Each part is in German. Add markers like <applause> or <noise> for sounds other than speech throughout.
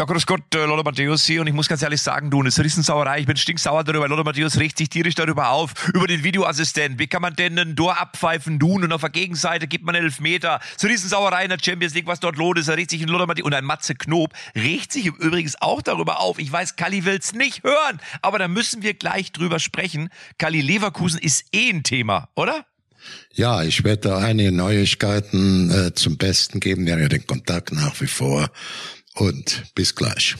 Ja, grüß Gott, äh, Lothar Matthäus hier und ich muss ganz ehrlich sagen, du, eine Riesensauerei, ich bin stinksauer darüber, Lothar Matthäus regt sich tierisch darüber auf, über den Videoassistenten. Wie kann man denn ein Tor abpfeifen, tun und auf der Gegenseite gibt man elf Meter. So Riesensauerei in der Champions League, was dort los ist, er regt sich in Lothar Matthäus und ein Matze Knob regt sich übrigens auch darüber auf. Ich weiß, Kalli will's nicht hören, aber da müssen wir gleich drüber sprechen. Kalli Leverkusen ist eh ein Thema, oder? Ja, ich werde einige Neuigkeiten äh, zum Besten geben. Wir haben ja den Kontakt nach wie vor und bis gleich.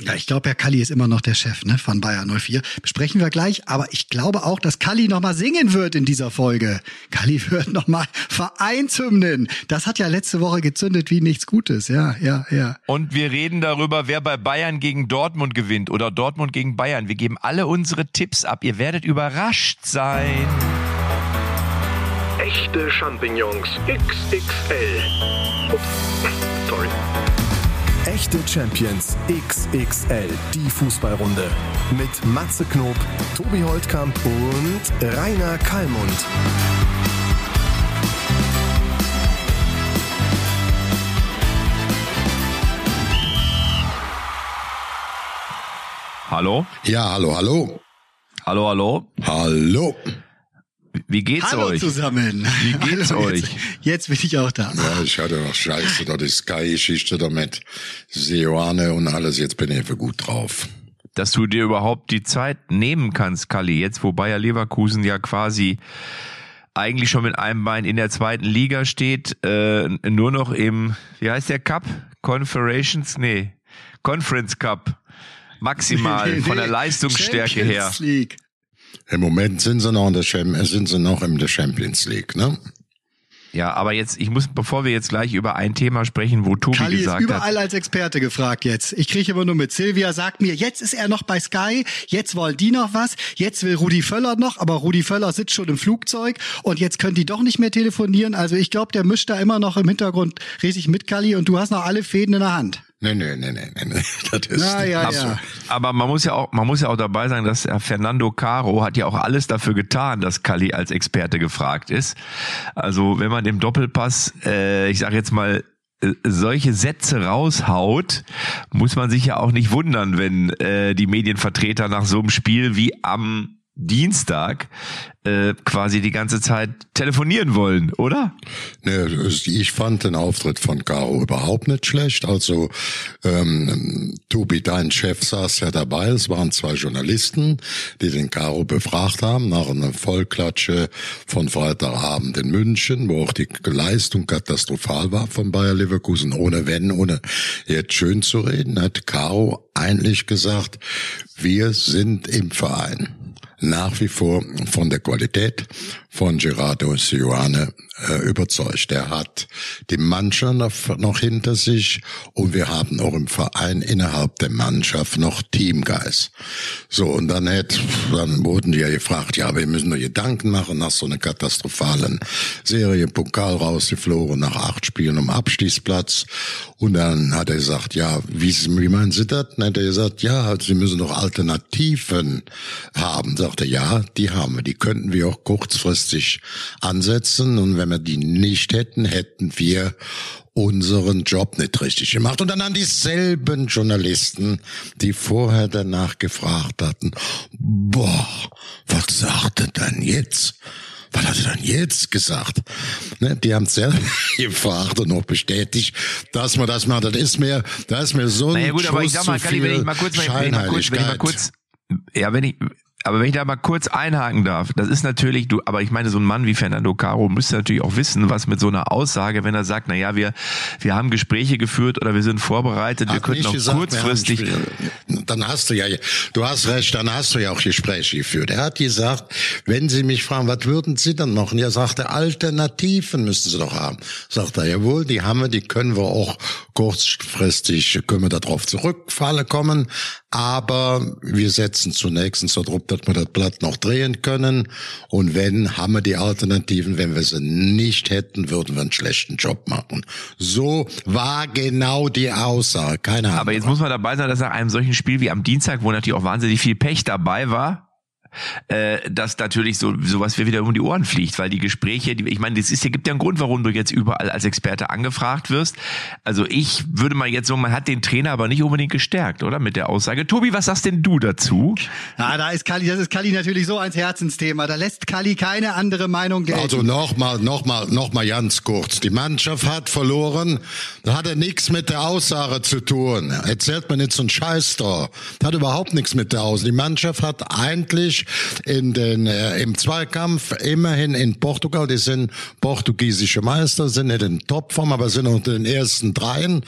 Ja, ich glaube, Herr Kalli ist immer noch der Chef ne, von Bayern 04. Besprechen wir gleich. Aber ich glaube auch, dass Kalli nochmal singen wird in dieser Folge. Kalli wird nochmal Vereinshymnen. Das hat ja letzte Woche gezündet wie nichts Gutes. Ja, ja, ja. Und wir reden darüber, wer bei Bayern gegen Dortmund gewinnt oder Dortmund gegen Bayern. Wir geben alle unsere Tipps ab. Ihr werdet überrascht sein. Echte Champignons XXL. Ups. Echte Champions XXL, die Fußballrunde. Mit Matze Knob, Tobi Holtkamp und Rainer Kallmund. Hallo? Ja, hallo, hallo. Hallo, hallo. Hallo. Wie geht's Hallo euch? zusammen. Wie geht's Hallo, euch? Jetzt, jetzt bin ich auch da. Ja, ich hatte noch Scheiße, da die Sky-Geschichte damit, Seoane und alles, jetzt bin ich für gut drauf. Dass du dir überhaupt die Zeit nehmen kannst, Kalli, jetzt wo Bayer Leverkusen ja quasi eigentlich schon mit einem Bein in der zweiten Liga steht, äh, nur noch im, wie heißt der Cup? Confederations? Nee, Conference Cup. Maximal <laughs> von der Leistungsstärke her. Champions League. Im Moment sind sie noch in der Champions, sind sie noch in der Champions League, ne? Ja, aber jetzt, ich muss, bevor wir jetzt gleich über ein Thema sprechen, wo Tobi Kalli ist gesagt überall hat. als Experte gefragt jetzt. Ich kriege immer nur mit. Silvia sagt mir, jetzt ist er noch bei Sky, jetzt wollen die noch was, jetzt will Rudi Völler noch, aber Rudi Völler sitzt schon im Flugzeug und jetzt können die doch nicht mehr telefonieren. Also ich glaube, der mischt da immer noch im Hintergrund riesig mit, Kalli, und du hast noch alle Fäden in der Hand. Nee, nee, nee, nee, nee, nee. <laughs> Das ist ja, ja. so. Aber man muss ja auch, man muss ja auch dabei sagen, dass Herr Fernando Caro hat ja auch alles dafür getan, dass Kalli als Experte gefragt ist. Also wenn man dem Doppelpass, äh, ich sage jetzt mal, äh, solche Sätze raushaut, muss man sich ja auch nicht wundern, wenn äh, die Medienvertreter nach so einem Spiel wie am Dienstag äh, quasi die ganze Zeit telefonieren wollen, oder? Nee, ich fand den Auftritt von Caro überhaupt nicht schlecht. Also ähm, Tobi, dein Chef, saß ja dabei. Es waren zwei Journalisten, die den Caro befragt haben nach einer Vollklatsche von Freitagabend in München, wo auch die Leistung katastrophal war von Bayer Leverkusen, ohne Wenn, ohne jetzt schön zu reden, hat Caro eigentlich gesagt, wir sind im Verein nach wie vor von der Qualität von Gerardo Sioane äh, überzeugt. Er hat die Mannschaft noch, hinter sich und wir haben auch im Verein innerhalb der Mannschaft noch Teamgeist. So, und dann, hätt, dann wurden die ja gefragt, ja, wir müssen nur Gedanken machen nach so einer katastrophalen Serie, Pokal rausgeflogen nach acht Spielen um Abstiegsplatz. Und dann hat er gesagt, ja, wie, wie meinen Sie das? Dann hat er gesagt, ja, Sie müssen doch Alternativen haben. Sagt er, ja, die haben wir. Die könnten wir auch kurzfristig ansetzen. Und wenn wir die nicht hätten, hätten wir unseren Job nicht richtig gemacht. Und dann an dieselben Journalisten, die vorher danach gefragt hatten, boah, was sagt er denn jetzt? Was hat er denn jetzt gesagt? Ne, die haben selber <laughs> gefragt und noch bestätigt, dass man das macht. Das ist mir, das ist mir so ein Naja gut, aber ich sag mal, zu Kalli, wenn viel ich mal kurz, wenn ich mal kurz, wenn ich mal Scheinheiligkeit. kurz, ja, wenn ich, aber wenn ich da mal kurz einhaken darf, das ist natürlich, du, aber ich meine, so ein Mann wie Fernando Caro müsste natürlich auch wissen, was mit so einer Aussage, wenn er sagt, na ja, wir, wir haben Gespräche geführt oder wir sind vorbereitet, wir Hat könnten nicht auch gesagt, kurzfristig, wir Dann hast du ja, du hast recht, dann hast du ja auch Gespräche geführt. Er hat gesagt, wenn Sie mich fragen, was würden Sie dann machen? Er, Alternativen müssen Sie doch haben. Sagt er, jawohl, die haben wir, die können wir auch kurzfristig, können wir darauf zurückfallen kommen. Aber wir setzen zunächst so drauf, dass wir das Blatt noch drehen können. Und wenn, haben wir die Alternativen. Wenn wir sie nicht hätten, würden wir einen schlechten Job machen. So war genau die Aussage. Keine Ahnung. aber jetzt muss man dabei sein, dass nach einem solchen Spiel wie am Dienstag, wo natürlich auch wahnsinnig viel Pech dabei war, äh, dass natürlich so sowas mir wieder um die Ohren fliegt, weil die Gespräche, die, ich meine, das ist ja gibt ja einen Grund, warum du jetzt überall als Experte angefragt wirst. Also ich würde mal jetzt so, man hat den Trainer aber nicht unbedingt gestärkt, oder mit der Aussage. Tobi, was sagst denn du dazu? Ja, da ist Kali, das ist Kali natürlich so ein Herzensthema. Da lässt Kali keine andere Meinung gelten. Also nochmal, nochmal, nochmal ganz kurz. Die Mannschaft hat verloren. Da hat er nichts mit der Aussage zu tun. Erzählt man jetzt so einen Scheiß da. Das hat überhaupt nichts mit der Aussage. Die Mannschaft hat eigentlich in den, äh, im Zweikampf immerhin in Portugal, die sind portugiesische Meister, sind in Topform, aber sind unter den ersten dreien.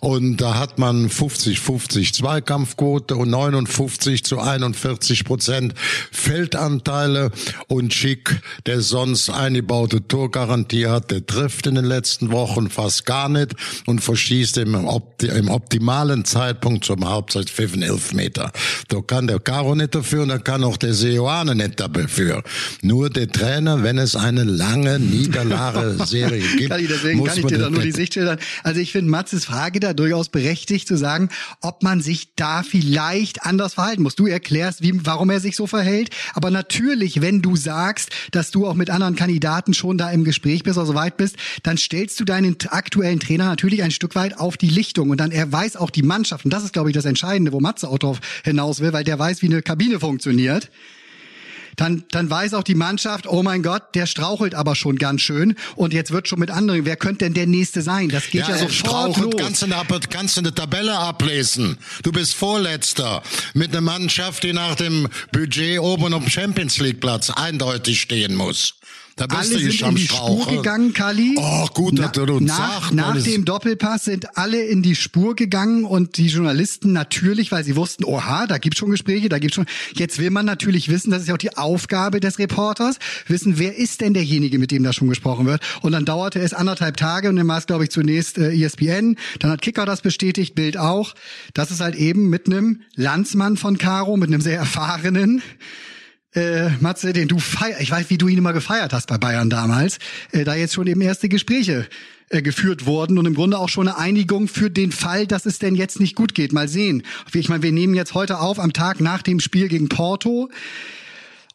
Und da hat man 50-50 Zweikampfquote und 59 zu 41 Prozent Feldanteile und Schick, der sonst eingebaute Torgarantie hat, der trifft in den letzten Wochen fast gar nicht und verschießt im, Opti im optimalen Zeitpunkt zum Halbzeit 5 Meter. Da kann der Caro nicht dafür und da kann auch der Seoane nicht dafür. Nur der Trainer, wenn es eine lange Niederlage-Serie <laughs> gibt, Kali, deswegen muss kann ich dir da nur die Sicht schildern. Also ich finde Matzes Frage da durchaus berechtigt zu sagen, ob man sich da vielleicht anders verhalten muss. Du erklärst, wie, warum er sich so verhält. Aber natürlich, wenn du sagst, dass du auch mit anderen Kandidaten schon da im Gespräch bist oder so weit bist, dann stellst du deinen aktuellen Trainer natürlich ein Stück weit auf die Lichtung. Und dann er weiß auch die Mannschaft. Und das ist, glaube ich, das Entscheidende, wo Matze auch drauf hinaus will, weil der weiß, wie eine Kabine funktioniert dann, dann weiß auch die Mannschaft, oh mein Gott, der strauchelt aber schon ganz schön und jetzt wird schon mit anderen, wer könnte denn der Nächste sein? Das geht ja, er sofort los. Kannst du, eine, kannst du eine Tabelle ablesen? Du bist Vorletzter mit einer Mannschaft, die nach dem Budget oben am Champions League Platz eindeutig stehen muss. Da bist alle du sind in die Spur gegangen, Kali. Oh, gut, dass du uns nach, sagst, nach dem Doppelpass sind alle in die Spur gegangen und die Journalisten natürlich, weil sie wussten, oha, da gibt's schon Gespräche, da gibt's schon. Jetzt will man natürlich wissen, das ist ja auch die Aufgabe des Reporters, wissen, wer ist denn derjenige, mit dem da schon gesprochen wird. Und dann dauerte es anderthalb Tage und dann war es, glaube ich, zunächst äh, ESPN, dann hat Kicker das bestätigt, Bild auch. Das ist halt eben mit einem Landsmann von Caro, mit einem sehr erfahrenen äh, Matze, den du feier, ich weiß, wie du ihn immer gefeiert hast bei Bayern damals, äh, da jetzt schon eben erste Gespräche äh, geführt wurden und im Grunde auch schon eine Einigung für den Fall, dass es denn jetzt nicht gut geht. Mal sehen. Ich meine, wir nehmen jetzt heute auf am Tag nach dem Spiel gegen Porto.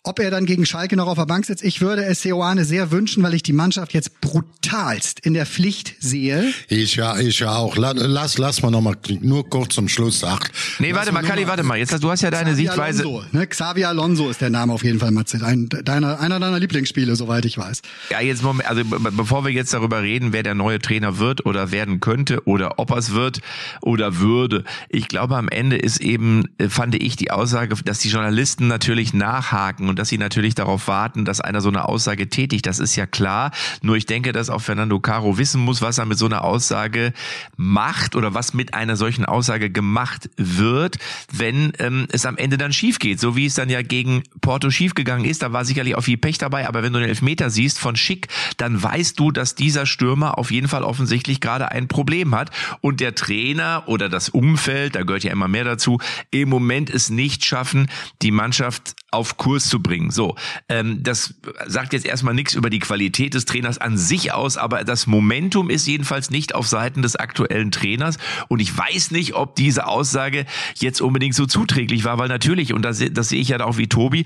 Ob er dann gegen Schalke noch auf der Bank sitzt, ich würde es Seoane sehr wünschen, weil ich die Mannschaft jetzt brutalst in der Pflicht sehe. Ich ja, ich ja auch. La- Lass, lass mal noch mal nur kurz zum Schluss sagen. Nee, Lass warte mal, Kali, warte mal. Jetzt, hast- du hast ja deine Xavi Sichtweise. Alonso, ne? Xavi Alonso ist der Name auf jeden Fall, Matze. Ein, deiner, einer deiner Lieblingsspiele, soweit ich weiß. Ja, jetzt Moment, also be- bevor wir jetzt darüber reden, wer der neue Trainer wird oder werden könnte oder ob er es wird oder würde, ich glaube am Ende ist eben, äh, fand ich die Aussage, dass die Journalisten natürlich nachhaken und dass sie natürlich darauf warten, dass einer so eine Aussage tätigt. Das ist ja klar. Nur ich denke, dass auch Fernando Caro wissen muss, was er mit so einer Aussage macht oder was mit einer solchen Aussage gemacht wird, wenn ähm, es am Ende dann schief geht. So wie es dann ja gegen Porto schiefgegangen ist, da war sicherlich auch viel Pech dabei, aber wenn du den Elfmeter siehst von Schick, dann weißt du, dass dieser Stürmer auf jeden Fall offensichtlich gerade ein Problem hat und der Trainer oder das Umfeld, da gehört ja immer mehr dazu, im Moment es nicht schaffen, die Mannschaft auf Kurs zu bringen. So, ähm, das sagt jetzt erstmal nichts über die Qualität des Trainers an sich aus, aber das Momentum ist jedenfalls nicht auf Seiten des aktuellen Trainers. Und ich weiß nicht, ob diese Aussage jetzt unbedingt so zuträglich war, weil natürlich, und das, das sehe ich ja auch wie Tobi,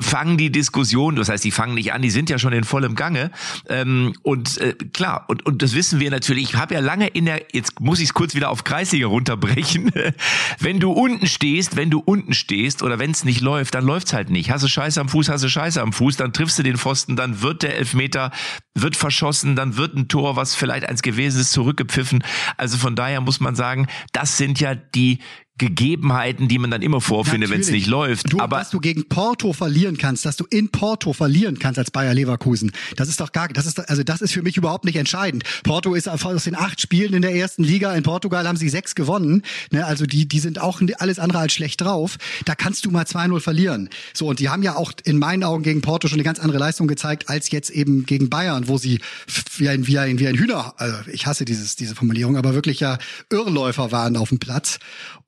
fangen die Diskussionen, das heißt, die fangen nicht an, die sind ja schon in vollem Gange. Ähm, und äh, klar, und, und das wissen wir natürlich, ich habe ja lange in der, jetzt muss ich es kurz wieder auf Kreisliga runterbrechen, <laughs> wenn du unten stehst, wenn du unten stehst oder wenn es nicht läuft, dann läuft's halt nicht. Hast du Scheiße am Fuß, hast du Scheiße am Fuß, dann triffst du den Pfosten, dann wird der Elfmeter, wird verschossen, dann wird ein Tor, was vielleicht eins gewesen ist, zurückgepfiffen. Also von daher muss man sagen, das sind ja die Gegebenheiten, die man dann immer vorfindet, wenn es nicht läuft. Du, Aber dass du gegen Porto verlieren kannst, dass du in Porto verlieren kannst als Bayer Leverkusen, das ist doch gar, das ist, also das ist für mich überhaupt nicht entscheidend. Porto ist aus den acht Spielen in der ersten Liga in Portugal haben sie sechs gewonnen. Ne, also die, die sind auch alles andere als schlecht drauf. Da kannst du mal 2-0 verlieren. So, und die haben ja auch in meinen Augen gegen Porto schon eine ganz andere Leistung gezeigt als jetzt eben gegen Bayern, wo sie wie ein, wie ein, wie ein Hühner, also ich hasse dieses, diese Formulierung, aber wirklich ja Irrläufer waren auf dem Platz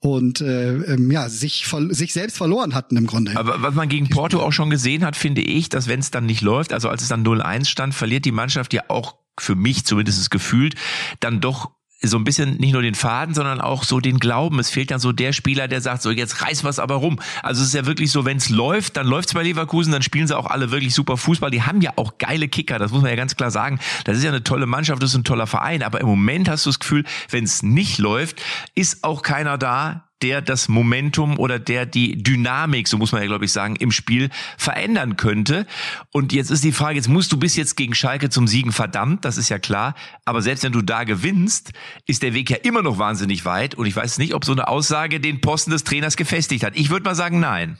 und äh, ähm, ja, sich, sich selbst verloren hatten im Grunde. Aber was man gegen Porto auch schon gesehen hat, finde ich, dass wenn es dann nicht läuft, also als es dann 0-1 stand, verliert die Mannschaft ja auch für mich zumindest gefühlt, dann doch so ein bisschen nicht nur den Faden, sondern auch so den Glauben. Es fehlt dann so der Spieler, der sagt, so jetzt reiß was aber rum. Also es ist ja wirklich so, wenn es läuft, dann läuft's bei Leverkusen, dann spielen sie auch alle wirklich super Fußball. Die haben ja auch geile Kicker, das muss man ja ganz klar sagen. Das ist ja eine tolle Mannschaft, das ist ein toller Verein. Aber im Moment hast du das Gefühl, wenn es nicht läuft, ist auch keiner da, der das Momentum oder der die Dynamik, so muss man ja glaube ich sagen, im Spiel verändern könnte. Und jetzt ist die Frage, jetzt musst du bis jetzt gegen Schalke zum Siegen verdammt, das ist ja klar. Aber selbst wenn du da gewinnst, ist der Weg ja immer noch wahnsinnig weit. Und ich weiß nicht, ob so eine Aussage den Posten des Trainers gefestigt hat. Ich würde mal sagen, nein.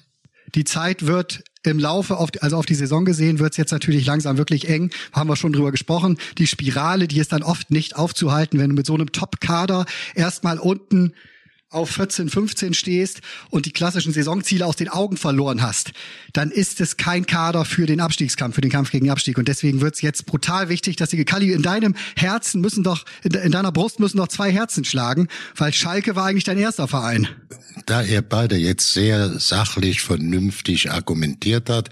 Die Zeit wird im Laufe, auf, also auf die Saison gesehen, wird es jetzt natürlich langsam wirklich eng. Haben wir schon drüber gesprochen. Die Spirale, die ist dann oft nicht aufzuhalten, wenn du mit so einem Top-Kader erstmal unten auf 14, 15 stehst und die klassischen Saisonziele aus den Augen verloren hast, dann ist es kein Kader für den Abstiegskampf, für den Kampf gegen Abstieg. Und deswegen wird es jetzt brutal wichtig, dass die Kali in deinem Herzen müssen doch, in deiner Brust müssen doch zwei Herzen schlagen, weil Schalke war eigentlich dein erster Verein. Da ihr beide jetzt sehr sachlich, vernünftig argumentiert hat,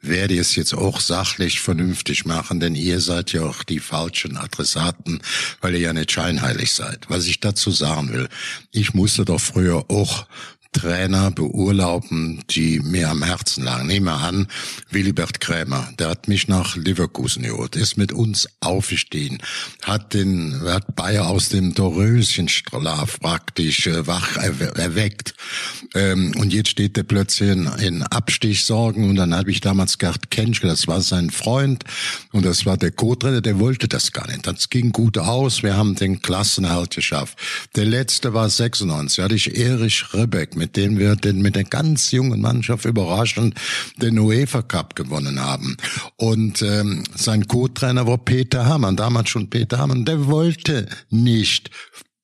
werde ich es jetzt auch sachlich vernünftig machen, denn ihr seid ja auch die falschen Adressaten, weil ihr ja nicht scheinheilig seid. Was ich dazu sagen will, ich musste doch früher auch Trainer beurlauben, die mir am Herzen lagen. Nehmen wir an, Willibert Krämer, der hat mich nach Leverkusen geholt, ist mit uns aufgestiegen, hat den, hat Bayer aus dem Doröschenschlaf praktisch äh, wach erweckt. Ähm, und jetzt steht der plötzlich in, in Abstichsorgen und dann habe ich damals Gerd Kenschke, das war sein Freund und das war der Co-Trainer, der wollte das gar nicht. Das ging gut aus, wir haben den Klassenerhalt geschafft. Der letzte war 96, hatte ich Erich Ribbeck mit dem wir den, mit der ganz jungen Mannschaft überraschend den UEFA Cup gewonnen haben. Und ähm, sein Co-Trainer war Peter Hamann, damals schon Peter Hamann, der wollte nicht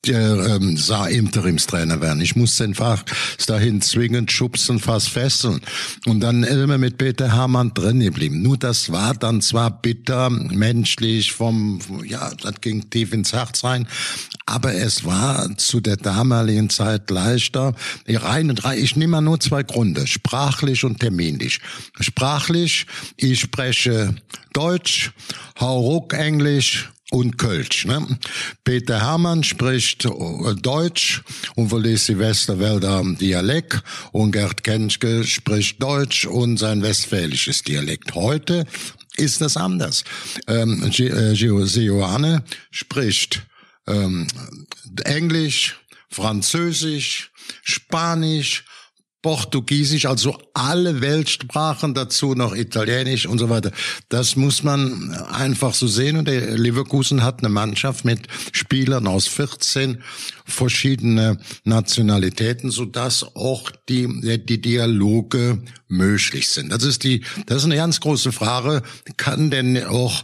der ähm, sah Interimstrainer werden. Ich musste einfach dahin zwingend schubsen, fast fesseln. Und dann wir mit Peter Hamann drin geblieben. Nur das war dann zwar bitter, menschlich, vom, ja, das ging tief ins Herz rein, aber es war zu der damaligen Zeit leichter. Rein und rein, ich nehme nur zwei Gründe, sprachlich und terminlich. Sprachlich, ich spreche Deutsch, hau ruck Englisch, und Kölsch. Ne? Peter Hermann spricht äh, Deutsch und verließ Westerwälder Dialekt und Gerd Kenschke spricht Deutsch und sein westfälisches Dialekt. Heute ist das anders. Ähm, äh, spricht ähm, Englisch, Französisch, Spanisch, Portugiesisch, also alle Weltsprachen dazu, noch Italienisch und so weiter. Das muss man einfach so sehen. Und der Leverkusen hat eine Mannschaft mit Spielern aus 14 verschiedene Nationalitäten, so dass auch die, die Dialoge möglich sind. Das ist die, das ist eine ganz große Frage. Kann denn auch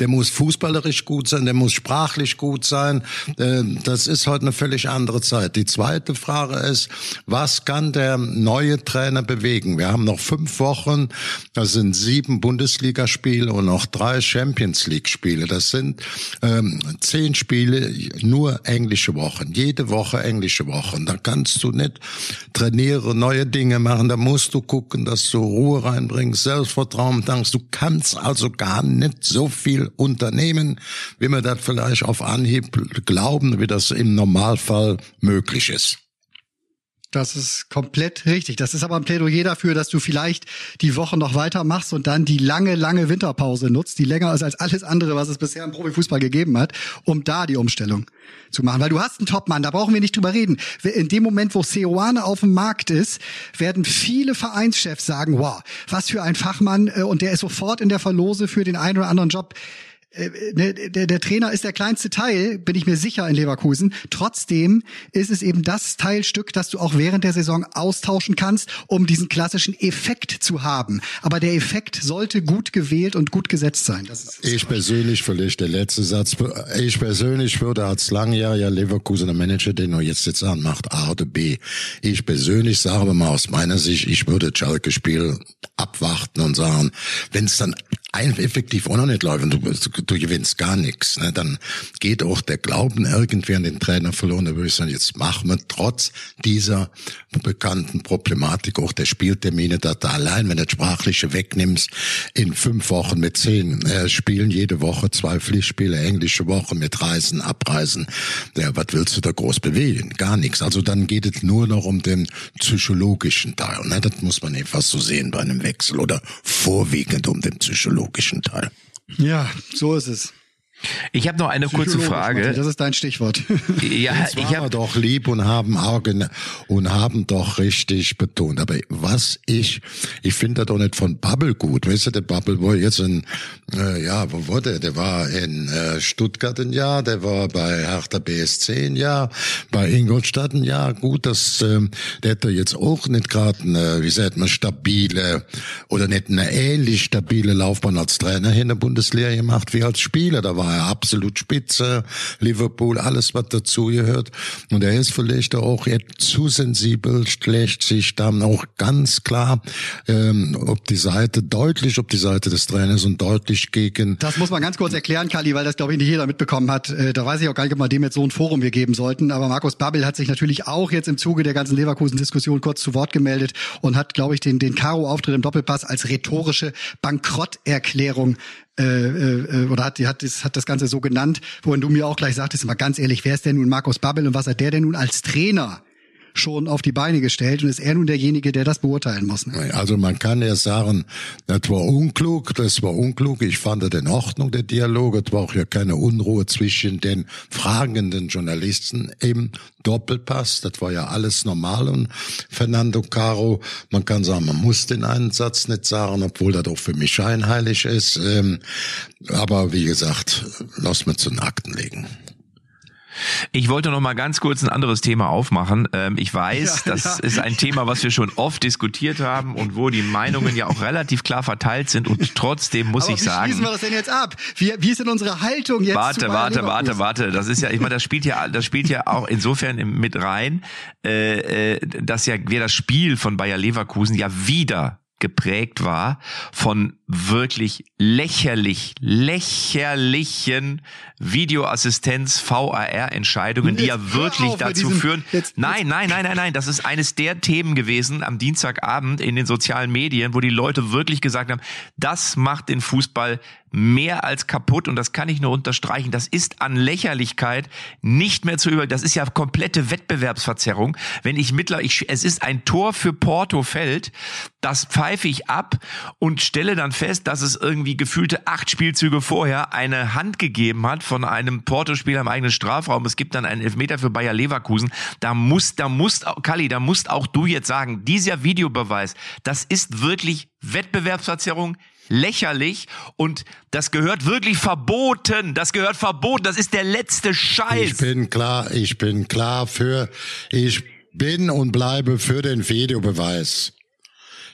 der muss fußballerisch gut sein, der muss sprachlich gut sein. Äh, das ist heute eine völlig andere Zeit. Die zweite Frage ist, was kann der neue Trainer bewegen? Wir haben noch fünf Wochen, das sind sieben Bundesligaspiele und noch drei Champions League-Spiele. Das sind ähm, zehn Spiele, nur englische Wochen. Jede Woche englische Wochen. Da kannst du nicht trainieren, neue Dinge machen. Da musst du gucken, dass du Ruhe reinbringst, Selbstvertrauen tankst. Du kannst also gar nicht so viel Unternehmen, wie wir das vielleicht auf Anhieb glauben, wie das im Normalfall möglich ist. Das ist komplett richtig. Das ist aber ein Plädoyer dafür, dass du vielleicht die Woche noch weitermachst und dann die lange, lange Winterpause nutzt, die länger ist als alles andere, was es bisher im Profifußball gegeben hat, um da die Umstellung zu machen. Weil du hast einen Topmann, da brauchen wir nicht drüber reden. In dem Moment, wo Seoane auf dem Markt ist, werden viele Vereinschefs sagen, wow, was für ein Fachmann äh, und der ist sofort in der Verlose für den einen oder anderen Job. Äh, ne, der, der Trainer ist der kleinste Teil, bin ich mir sicher, in Leverkusen. Trotzdem ist es eben das Teilstück, das du auch während der Saison austauschen kannst, um diesen klassischen Effekt zu haben. Aber der Effekt sollte gut gewählt und gut gesetzt sein. Das ist, ich persönlich, vielleicht der letzte Satz, ich persönlich würde als langjähriger Leverkusener Manager, den er jetzt jetzt anmacht, A oder B, ich persönlich sage mal aus meiner Sicht, ich würde Schalke-Spiel abwarten und sagen, wenn es dann ein effektiv auch noch nicht läuft du, du gewinnst gar nichts, ne, dann geht auch der Glauben irgendwie an den Trainer verloren. Da würde ich sagen, jetzt machen wir trotz dieser bekannten Problematik auch der Spieltermine da, da allein, wenn du das Sprachliche wegnimmst, in fünf Wochen mit zehn äh, Spielen, jede Woche zwei Pflichtspiele, englische Woche mit Reisen, Abreisen. Ja, was willst du da groß bewegen? Gar nichts. Also dann geht es nur noch um den psychologischen Teil. Ne? Das muss man einfach so sehen bei einem Wechsel oder vorwiegend um den psychologischen psychologischen Teil. Ja, so ist es. Ich habe noch eine kurze Frage. Das ist dein Stichwort. <laughs> Ja, ich habe doch lieb und haben Augen und haben doch richtig betont. Aber was ich, ich finde das doch nicht von Bubble gut. Weißt du, der Bubble war jetzt in, äh, ja, wo war der? Der war in äh, Stuttgart ein Jahr, der war bei Hertha BSC ein Jahr, bei Ingolstadt ein Jahr. Gut, das, äh, der hat jetzt auch nicht gerade eine, wie sagt man, stabile oder nicht eine ähnlich stabile Laufbahn als Trainer in der Bundesliga gemacht wie als Spieler. Da war war absolut spitze. Liverpool, alles was dazu gehört. Und er ist vielleicht auch jetzt zu sensibel, schlecht sich dann auch ganz klar, ähm, ob die Seite deutlich, ob die Seite des Trainers und deutlich gegen. Das muss man ganz kurz erklären, Kali, weil das glaube ich nicht jeder mitbekommen hat. Äh, da weiß ich auch gar nicht, ob wir dem jetzt so ein Forum wir geben sollten. Aber Markus Babbel hat sich natürlich auch jetzt im Zuge der ganzen Leverkusen-Diskussion kurz zu Wort gemeldet und hat, glaube ich, den, den Karo-Auftritt im Doppelpass als rhetorische Bankrotterklärung äh, äh, oder hat, hat, das, hat das Ganze so genannt, wohin du mir auch gleich sagtest, mal ganz ehrlich, wer ist denn nun Markus Babbel und was hat der denn nun als Trainer schon auf die Beine gestellt und ist er nun derjenige, der das beurteilen muss. Ne? Also man kann ja sagen, das war unklug, das war unklug. Ich fand das in Ordnung, der Dialog. Es war auch ja keine Unruhe zwischen den fragenden Journalisten im Doppelpass. Das war ja alles normal. Und Fernando Caro, man kann sagen, man muss den einen Satz nicht sagen, obwohl das auch für mich scheinheilig ist. Ähm, aber wie gesagt, lass mir zu den Akten legen. Ich wollte noch mal ganz kurz ein anderes Thema aufmachen. Ähm, ich weiß, ja, das ja. ist ein Thema, was wir schon oft diskutiert haben und wo die Meinungen ja auch relativ klar verteilt sind und trotzdem muss Aber ich wie sagen. Wie schließen wir das denn jetzt ab? Wie, wie ist denn unsere Haltung jetzt? Warte, warte, warte, warte. Das ist ja, ich meine, das spielt ja, das spielt ja auch insofern mit rein, äh, äh, dass ja wir das Spiel von Bayer Leverkusen ja wieder geprägt war von wirklich lächerlich, lächerlichen Videoassistenz VAR Entscheidungen, die ja wirklich dazu diesem, führen. Jetzt, nein, nein, nein, nein, nein, das ist eines der Themen gewesen am Dienstagabend in den sozialen Medien, wo die Leute wirklich gesagt haben, das macht den Fußball mehr als kaputt und das kann ich nur unterstreichen. Das ist an Lächerlichkeit nicht mehr zu über. Das ist ja komplette Wettbewerbsverzerrung. Wenn ich mittler, ich, es ist ein Tor für Porto fällt, das pfeife ich ab und stelle dann fest, dass es irgendwie gefühlte acht Spielzüge vorher eine Hand gegeben hat von einem Porto-Spieler im eigenen Strafraum. Es gibt dann einen Elfmeter für Bayer Leverkusen. Da muss, da musst, Kali, da musst auch du jetzt sagen, dieser Videobeweis, das ist wirklich Wettbewerbsverzerrung lächerlich und das gehört wirklich verboten. Das gehört verboten. Das ist der letzte Scheiß. Ich bin klar, ich bin klar für, ich bin und bleibe für den Videobeweis.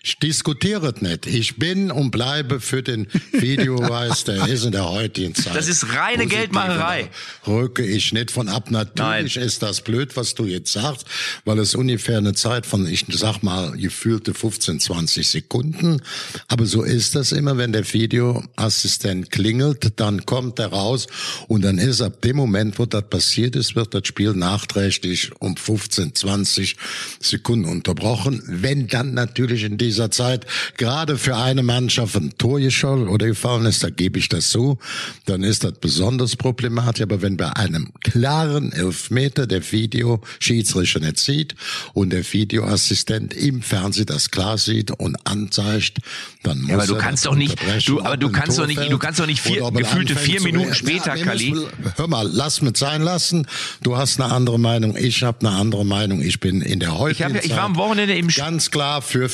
Ich diskutiere nicht. Ich bin und bleibe für den Videobeweis, der <laughs> ist in der heutigen Zeit. Das ist reine Geldmacherei. Rücke ich nicht von ab. Natürlich Nein. ist das blöd, was du jetzt sagst, weil es ungefähr eine Zeit von, ich sag mal, gefühlte 15, 20 Sekunden. Aber so ist das immer, wenn der Videoassistent klingelt, dann kommt er raus und dann ist ab dem Moment, wo das passiert ist, wird das Spiel nachträglich um 15, 20 Sekunden unterbrochen. Wenn dann natürlich in diesem dieser Zeit gerade für eine Mannschaft ein Tor geschossen oder gefallen ist, da gebe ich das so, dann ist das besonders problematisch. Aber wenn bei einem klaren Elfmeter der Videoschiedsrichter nicht sieht und der Videoassistent im Fernsehen das klar sieht und anzeigt, dann muss ja, aber du kannst doch nicht, du, aber du kannst doch nicht, du kannst doch nicht vier, gefühlte vier Minuten zu, später, ja, Kali. Hör mal, lass mit sein lassen. Du hast eine andere Meinung, ich habe eine andere Meinung. Ich bin in der heutigen ich, hab, ich war am Wochenende im ganz klar für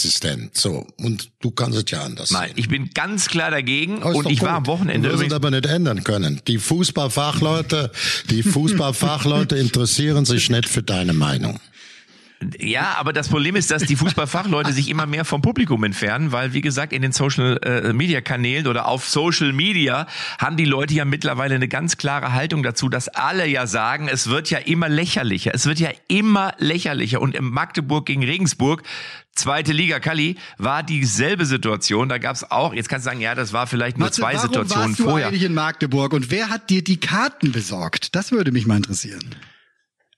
Videoassistent. So und du kannst es ja anders. Nein, sehen. ich bin ganz klar dagegen und ich gut. war am Wochenende. Du wirst aber nicht ändern können. Die Fußballfachleute, die Fußballfachleute <laughs> interessieren sich nicht für deine Meinung. Ja, aber das Problem ist, dass die Fußballfachleute sich immer mehr vom Publikum entfernen, weil, wie gesagt, in den Social äh, Media Kanälen oder auf Social Media haben die Leute ja mittlerweile eine ganz klare Haltung dazu, dass alle ja sagen, es wird ja immer lächerlicher. Es wird ja immer lächerlicher. Und im Magdeburg gegen Regensburg, zweite Liga Kali, war dieselbe Situation. Da gab es auch, jetzt kannst du sagen, ja, das war vielleicht nur Matze, zwei warum Situationen warst du vorher. eigentlich in Magdeburg und wer hat dir die Karten besorgt? Das würde mich mal interessieren.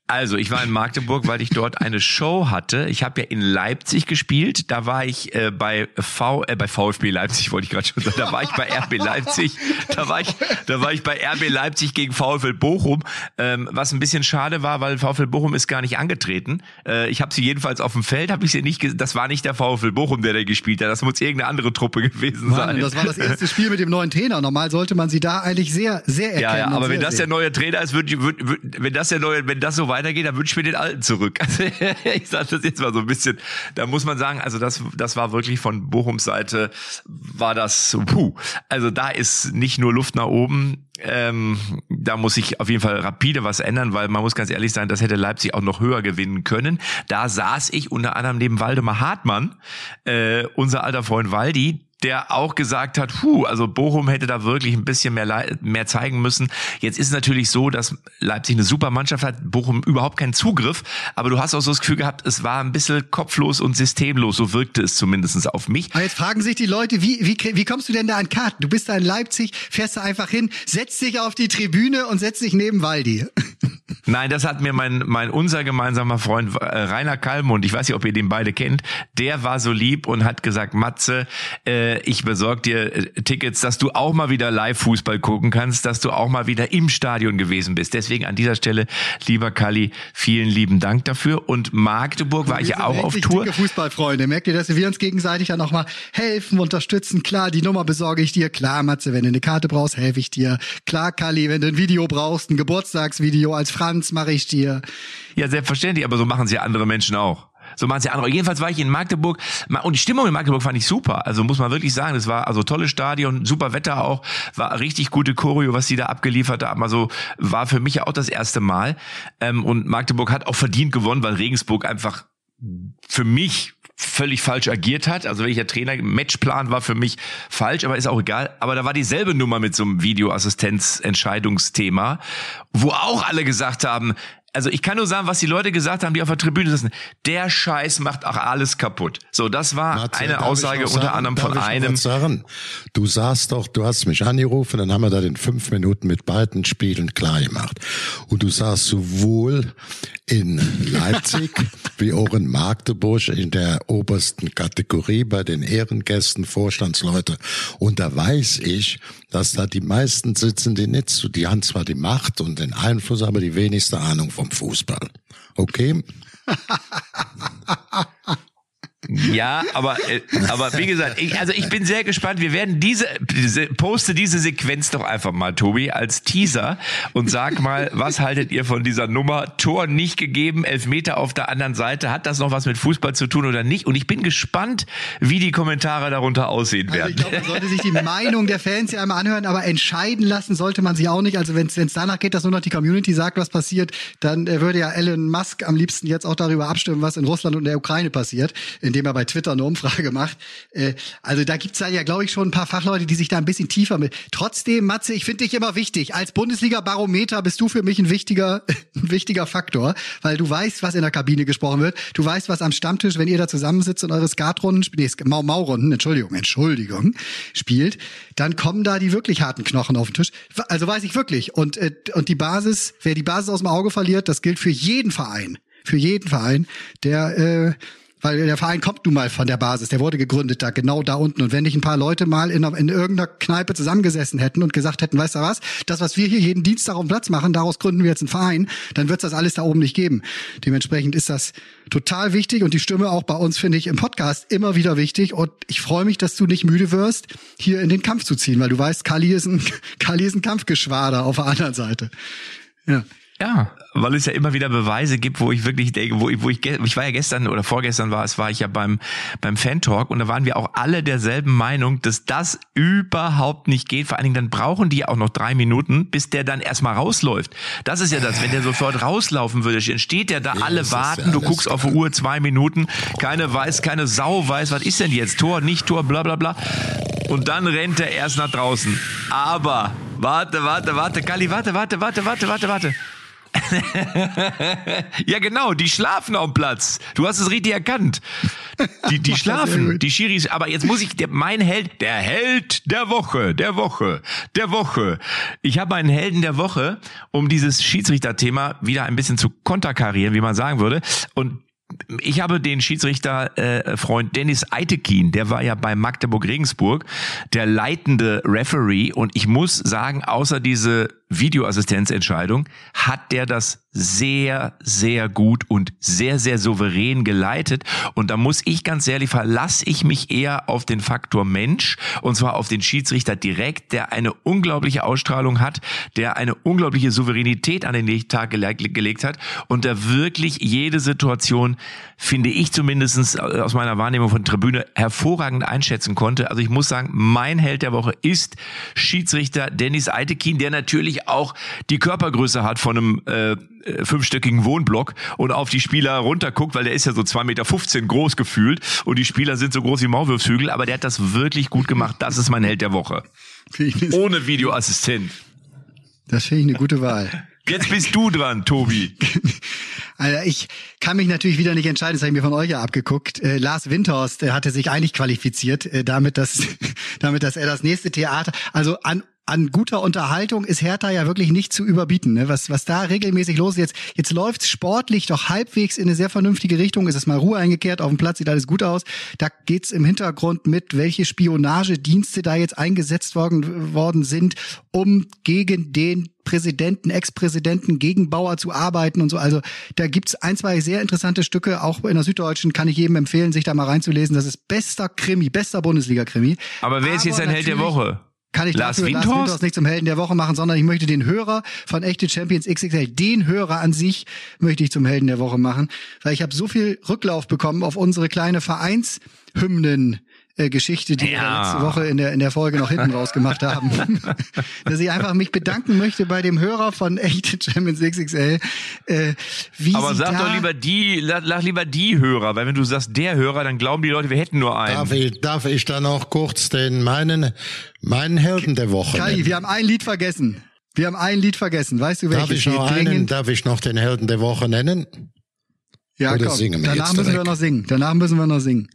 Also, ich war in Magdeburg, weil ich dort eine Show hatte. Ich habe ja in Leipzig gespielt. Da war ich äh, bei V äh, bei VfB Leipzig wollte ich gerade schon sagen. Da war ich bei RB Leipzig. Da war ich da war ich bei RB Leipzig gegen VfL Bochum, ähm, was ein bisschen schade war, weil VfL Bochum ist gar nicht angetreten. Äh, ich habe sie jedenfalls auf dem Feld, habe ich sie nicht. Das war nicht der VfL Bochum, der da gespielt hat. Das muss irgendeine andere Truppe gewesen Mann, sein. das war das erste Spiel mit dem neuen Trainer. Normal sollte man sie da eigentlich sehr, sehr erkennen. Ja, ja, aber sehr wenn das der sehen. neue Trainer ist, würd, würd, würd, wenn das der neue, wenn das so weitergeht, dann wünsche ich mir den alten zurück. <laughs> Also, ich sage das jetzt mal so ein bisschen. Da muss man sagen, also das, das war wirklich von Bochums Seite war das, puh. Also da ist nicht nur Luft nach oben. Ähm, da muss sich auf jeden Fall rapide was ändern, weil man muss ganz ehrlich sein, das hätte Leipzig auch noch höher gewinnen können. Da saß ich unter anderem neben Waldemar Hartmann, äh, unser alter Freund Waldi, der auch gesagt hat, puh, also Bochum hätte da wirklich ein bisschen mehr, mehr zeigen müssen. Jetzt ist es natürlich so, dass Leipzig eine super Mannschaft hat, Bochum überhaupt keinen Zugriff, aber du hast auch so das Gefühl gehabt, es war ein bisschen kopflos und systemlos, so wirkte es zumindest auf mich. Aber jetzt fragen sich die Leute, wie, wie, wie kommst du denn da an Karten? Du bist da in Leipzig, fährst da einfach hin, setzt dich auf die Tribüne und setzt dich neben Waldi. <laughs> Nein, das hat mir mein, mein unser gemeinsamer Freund äh, Rainer Kallmund, ich weiß nicht, ob ihr den beide kennt, der war so lieb und hat gesagt, Matze, äh, ich besorg dir äh, Tickets, dass du auch mal wieder Live-Fußball gucken kannst, dass du auch mal wieder im Stadion gewesen bist. Deswegen an dieser Stelle, lieber Kalli, vielen lieben Dank dafür. Und Magdeburg war ich ja auch auf Tour. Fußballfreunde. Merkt ihr, dass wir uns gegenseitig dann auch mal helfen, unterstützen? Klar, die Nummer besorge ich dir. Klar, Matze, wenn du eine Karte brauchst, helfe ich dir. Klar, Kali, wenn du ein Video brauchst, ein Geburtstagsvideo als Franz, mache ich dir. Ja, selbstverständlich, aber so machen sie ja andere Menschen auch. So machen sie andere. Jedenfalls war ich in Magdeburg Ma- und die Stimmung in Magdeburg fand ich super. Also muss man wirklich sagen, es war also tolles Stadion, super Wetter auch, war richtig gute Choreo, was sie da abgeliefert haben. Also war für mich ja auch das erste Mal. Ähm, und Magdeburg hat auch verdient gewonnen, weil Regensburg einfach für mich völlig falsch agiert hat. Also welcher Trainer, Matchplan war für mich falsch, aber ist auch egal. Aber da war dieselbe Nummer mit so einem Videoassistenz-Entscheidungsthema, wo auch alle gesagt haben, also ich kann nur sagen, was die Leute gesagt haben, die auf der Tribüne sitzen. Der Scheiß macht auch alles kaputt. So, das war Matze, eine Aussage noch unter sagen? anderem von einem. Sagen? Du saßt doch, du hast mich angerufen, dann haben wir da den fünf Minuten mit beiden Spielen klar gemacht. Und du saßt sowohl in Leipzig <laughs> wie auch in Magdeburg in der obersten Kategorie bei den Ehrengästen, Vorstandsleute. Und da weiß ich, dass da die meisten sitzen, die nicht so, die haben zwar die Macht und den Einfluss, aber die wenigste Ahnung vom Fußball. Okay? <laughs> Ja, aber äh, aber wie gesagt, ich, also ich bin sehr gespannt. Wir werden diese, diese poste diese Sequenz doch einfach mal, Tobi, als Teaser und sag mal, was haltet ihr von dieser Nummer? Tor nicht gegeben, Elfmeter auf der anderen Seite. Hat das noch was mit Fußball zu tun oder nicht? Und ich bin gespannt, wie die Kommentare darunter aussehen Also werden. ich glaube, man sollte sich die Meinung der Fans ja einmal anhören, aber entscheiden lassen sollte man sie auch nicht. Also wenn es danach geht, dass nur noch die Community sagt, was passiert, dann äh, würde ja Elon Musk am liebsten jetzt auch darüber abstimmen, was in Russland und der Ukraine passiert, indem er bei Twitter eine Umfrage macht. Äh, also da gibt's dann ja, glaube ich, schon ein paar Fachleute, die sich da ein bisschen tiefer mit. Trotzdem, Matze, ich finde dich immer wichtig. Als Bundesliga-Barometer bist du für mich ein wichtiger, <laughs> ein wichtiger Faktor, weil du weißt, was in der Kabine gesprochen wird. Du weißt, was am Stammtisch, wenn ihr da zusammensitzt und eure Skatrunden, nee, Mau-Mau-Runden, Entschuldigung, Entschuldigung, spielt, dann kommen da die wirklich harten Knochen auf den Tisch. Also weiß ich wirklich. Und, äh, und die Basis, wer die Basis aus dem Auge verliert, das gilt für jeden Verein. Für jeden Verein, der, äh, weil der Verein kommt nun mal von der Basis, der wurde gegründet da, genau da unten. Und wenn nicht ein paar Leute mal in, in irgendeiner Kneipe zusammengesessen hätten und gesagt hätten, weißt du was, das, was wir hier jeden Dienstag auf dem Platz machen, daraus gründen wir jetzt einen Verein, dann wird es das alles da oben nicht geben. Dementsprechend ist das total wichtig und die Stimme auch bei uns, finde ich, im Podcast immer wieder wichtig. Und ich freue mich, dass du nicht müde wirst, hier in den Kampf zu ziehen, weil du weißt, Kali ist ein, <laughs> Kali ist ein Kampfgeschwader auf der anderen Seite. Ja. Ja, weil es ja immer wieder Beweise gibt, wo ich wirklich denke, wo ich, wo ich, ich war ja gestern oder vorgestern war es, war ich ja beim, beim Fan-Talk und da waren wir auch alle derselben Meinung, dass das überhaupt nicht geht. Vor allen Dingen dann brauchen die auch noch drei Minuten, bis der dann erstmal rausläuft. Das ist ja das, wenn der sofort rauslaufen würde, dann steht der da, Ja, alle warten, ja du guckst auf die. Uhr, zwei Minuten, keine weiß, keine Sau weiß, was ist denn jetzt? Tor, nicht Tor, bla bla bla. Und dann rennt er erst nach draußen. Aber, warte, warte, warte, Kali, warte, warte, warte, warte, warte, warte. <laughs> ja, genau, die schlafen auf dem Platz. Du hast es richtig erkannt. Die, die <laughs> schlafen, die Schiris. Aber jetzt muss ich, der, mein Held, der Held der Woche, der Woche, der Woche. Ich habe einen Helden der Woche, um dieses Schiedsrichterthema wieder ein bisschen zu konterkarieren, wie man sagen würde. Und ich habe den Schiedsrichter äh, Freund Dennis Eitekin, der war ja bei Magdeburg Regensburg der leitende Referee. Und ich muss sagen, außer diese Videoassistenzentscheidung hat der das sehr, sehr gut und sehr, sehr souverän geleitet. Und da muss ich ganz ehrlich, verlasse ich mich eher auf den Faktor Mensch und zwar auf den Schiedsrichter direkt, der eine unglaubliche Ausstrahlung hat, der eine unglaubliche Souveränität an den Tag gele gelegt hat und der wirklich jede Situation, finde ich zumindestens aus meiner Wahrnehmung von Tribüne, hervorragend einschätzen konnte. Also ich muss sagen, mein Held der Woche ist Schiedsrichter Dennis Eitekin, der natürlich auch die Körpergröße hat von einem äh, fünfstöckigen Wohnblock und auf die Spieler runterguckt, weil der ist ja so 2,15 Meter groß gefühlt und die Spieler sind so groß wie Maulwurfshügel, aber der hat das wirklich gut gemacht. Das ist mein Held der Woche. Ohne Videoassistent. Das finde ich eine gute Wahl. Jetzt bist du dran, Tobi. <laughs> Also ich kann mich natürlich wieder nicht entscheiden, das habe ich mir von euch ja abgeguckt. Äh, Lars Windhorst der hatte sich eigentlich qualifiziert, äh, damit, dass, <laughs> damit, dass er das nächste Theater, also an an guter Unterhaltung ist Hertha ja wirklich nicht zu überbieten. Ne? Was, was da regelmäßig los ist. Jetzt, jetzt läuft's sportlich doch halbwegs in eine sehr vernünftige Richtung. Es ist mal Ruhe eingekehrt, auf dem Platz sieht alles gut aus. Da geht's im Hintergrund mit, welche Spionagedienste da jetzt eingesetzt worden, worden sind, um gegen den Präsidenten, Ex-Präsidenten gegen Bauer zu arbeiten und so. Also da gibt's ein, zwei sehr interessante Stücke, auch in der Süddeutschen kann ich jedem empfehlen, sich da mal reinzulesen. Das ist bester Krimi, bester Bundesliga-Krimi. Aber wer ist jetzt Aber dein Held der Woche? Kann ich Lars dafür Lars Windhorst? Windhorst nicht zum Helden der Woche machen, sondern ich möchte den Hörer von Echte Champions XXL, den Hörer an sich, möchte ich zum Helden der Woche machen, weil ich habe so viel Rücklauf bekommen auf unsere kleine Vereinshymnen. Äh, Geschichte, die wir Ja. letzte Woche in der, in der Folge noch hinten rausgemacht haben. <laughs> Dass ich einfach mich bedanken möchte bei dem Hörer von Echte Champions XXL. Äh, wie Aber sie sag da, doch lieber die, sag lieber die Hörer, weil wenn du sagst der Hörer, dann glauben die Leute, wir hätten nur einen. Darf ich, darf ich dann auch kurz den meinen, meinen Helden der Woche Kai, nennen? wir haben ein Lied vergessen. Wir haben ein Lied vergessen. Weißt du, welches Darf ich noch Lied? einen, darf ich noch den Helden der Woche nennen? Ja, Oder komm. singen wir Danach jetzt müssen wir direkt? noch singen. Danach müssen wir noch singen.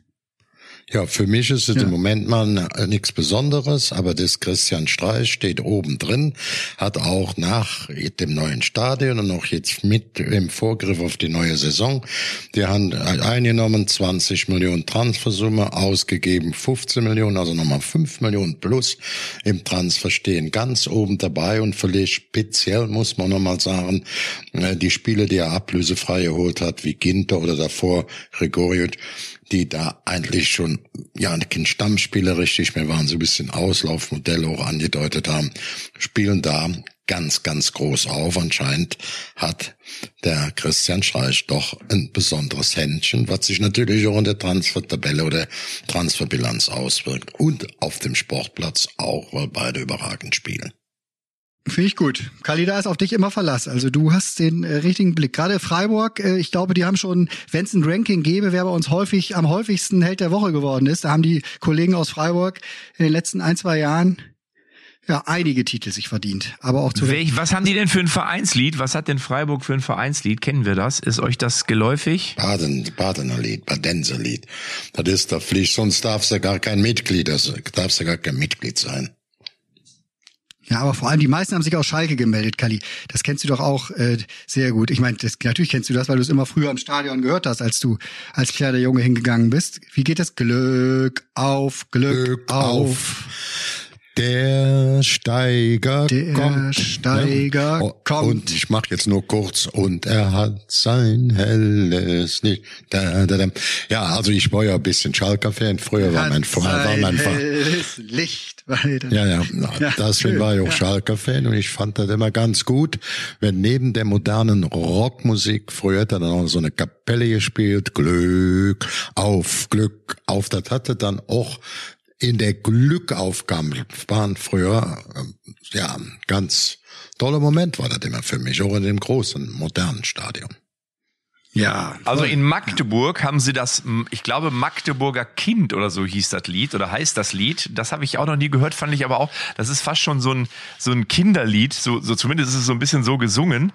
Ja, für mich ist es Ja. im Moment mal äh, nichts Besonderes, aber das Christian Streich steht oben drin, hat auch nach dem neuen Stadion und auch jetzt mit im Vorgriff auf die neue Saison, die haben eingenommen 20 Millionen Transfersumme, ausgegeben 15 Millionen, also nochmal 5 Millionen plus im Transfer stehen ganz oben dabei und vielleicht speziell muss man nochmal sagen, äh, die Spiele, die er ablösefrei geholt hat, wie Ginter oder davor Gregorio, die da eigentlich schon, ja, kein Stammspieler richtig mehr waren, so ein bisschen Auslaufmodelle auch angedeutet haben, spielen da ganz, ganz groß auf. Anscheinend hat der Christian Streich doch ein besonderes Händchen, was sich natürlich auch in der Transfertabelle oder Transferbilanz auswirkt und auf dem Sportplatz auch, weil beide überragend spielen. Finde ich gut. Kali, da ist auf dich immer Verlass. Also du hast den äh, richtigen Blick. Gerade Freiburg, äh, ich glaube, die haben schon, wenn es ein Ranking gäbe, wer bei uns häufig am häufigsten Held der Woche geworden ist. Da haben die Kollegen aus Freiburg in den letzten ein, zwei Jahren ja einige Titel sich verdient. Aber auch zu Welch, was haben die denn für ein Vereinslied? Was hat denn Freiburg für ein Vereinslied? Kennen wir das? Ist euch das geläufig? Baden, Badener Lied, Badenser Lied. Das ist der Pflicht, sonst darfst du gar kein Mitglied, das darfst du gar kein Mitglied sein. Ja, aber vor allem die meisten haben sich aus Schalke gemeldet, Kali. Das kennst du doch auch äh, sehr gut. Ich meine, das, natürlich kennst du das, weil du es immer früher im Stadion gehört hast, als du als kleiner Junge hingegangen bist. Wie geht das? Glück auf, Glück, Glück auf. auf. Der Steiger Der kommt. Steiger Oh, kommt. Und ich mache jetzt nur kurz. Und er hat sein helles Licht. Da, da, da. Ja, also ich war ja ein bisschen Schalker-Fan. Früher war mein Vater, war mein Vater. helles Licht weiter. Ja, ja, Ja, deswegen schön, war ich auch ja. Schalker-Fan und ich fand das immer ganz gut, wenn neben der modernen Rockmusik, früher hat er dann auch so eine Kapelle gespielt, Glück auf, Glück auf, das hatte dann auch in der Glückaufgabe waren früher, ähm, ja, ganz toller Moment war das immer für mich, auch in dem großen, modernen Stadion. Ja. Also in Magdeburg haben sie das, ich glaube, Magdeburger Kind oder so hieß das Lied oder heißt das Lied. Das habe ich auch noch nie gehört, fand ich aber auch, das ist fast schon so ein, so ein Kinderlied, so, so zumindest ist es so ein bisschen so gesungen.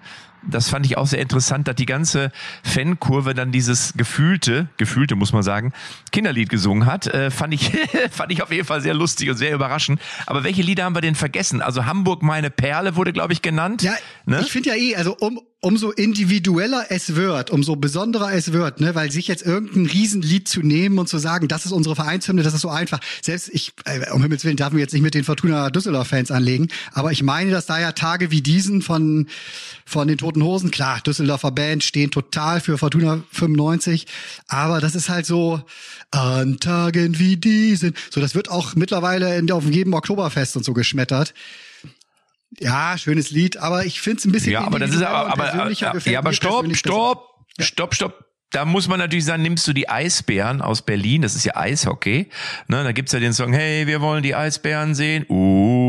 Das fand ich auch sehr interessant, dass die ganze Fankurve dann dieses gefühlte, gefühlte muss man sagen, Kinderlied gesungen hat. Äh, fand ich, <laughs> fand ich auf jeden Fall sehr lustig und sehr überraschend. Aber welche Lieder haben wir denn vergessen? Also Hamburg meine Perle wurde, glaube ich, genannt. Ja, ne? ich finde ja eh, also um, umso individueller es wird, umso besonderer es wird, ne, weil sich jetzt irgendein Riesenlied zu nehmen und zu sagen, das ist unsere Vereinshymne, das ist so einfach. Selbst ich, äh, um Himmels Willen, darf mir jetzt nicht mit den Fortuna Düsseldorf-Fans anlegen, aber ich meine, dass da ja Tage wie diesen von, von den Toten Hosen, klar, Düsseldorfer Band stehen total für Fortuna 95, aber das ist halt so, an Tagen wie diesen, so, das wird auch mittlerweile in, auf jedem Oktoberfest und so geschmettert. Ja, schönes Lied, aber ich finde es ein bisschen Ja, aber das ist aber, aber, persönlicher, aber gefällt ja, aber stopp, persönlich besser. stopp, stopp, stopp. Da muss man natürlich sagen, nimmst du die Eisbären aus Berlin, das ist ja Eishockey. Ne, da gibt's ja den Song, hey, wir wollen die Eisbären sehen. Uh,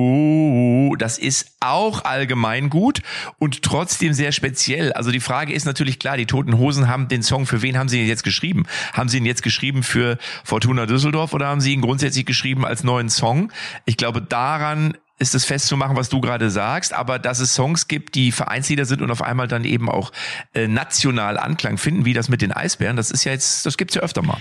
das ist auch allgemein gut und trotzdem sehr speziell. Also die Frage ist natürlich klar, die Toten Hosen haben den Song, für wen haben sie ihn jetzt geschrieben? Haben sie ihn jetzt geschrieben für Fortuna Düsseldorf oder haben sie ihn grundsätzlich geschrieben als neuen Song? Ich glaube, daran ist es festzumachen, was du gerade sagst, aber dass es Songs gibt, die Vereinslieder sind und auf einmal dann eben auch äh, national Anklang finden, wie das mit den Eisbären, das ist ja jetzt, das gibt's ja öfter mal.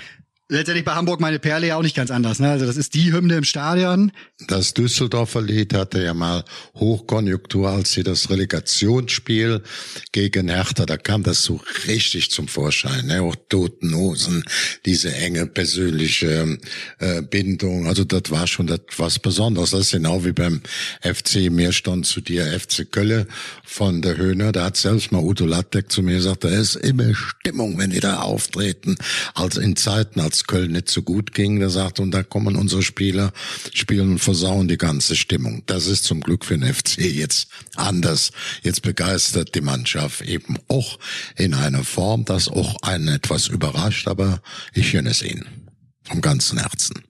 Letztendlich bei Hamburg meine Perle ja auch nicht ganz anders. Ne? Also das ist die Hymne im Stadion. Das Düsseldorfer Lied hatte ja mal Hochkonjunktur, als sie das Relegationsspiel gegen Hertha, da kam das so richtig zum Vorschein. Ne? Auch Toten Hosen, diese enge persönliche äh, Bindung. Also das war schon das was Besonderes. Das ist genau wie beim FC Mir stand zu dir FC Kölle von der Höhner. Da hat selbst mal Udo Lattek zu mir gesagt, da ist immer Stimmung, wenn die da auftreten. Also in Zeiten, als Köln nicht so gut ging, da sagt und da kommen unsere Spieler, spielen und versauen die ganze Stimmung. Das ist zum Glück für den FC jetzt anders. Jetzt begeistert die Mannschaft eben auch in einer Form, das auch einen etwas überrascht, aber ich gönne es ihnen. Vom ganzen Herzen.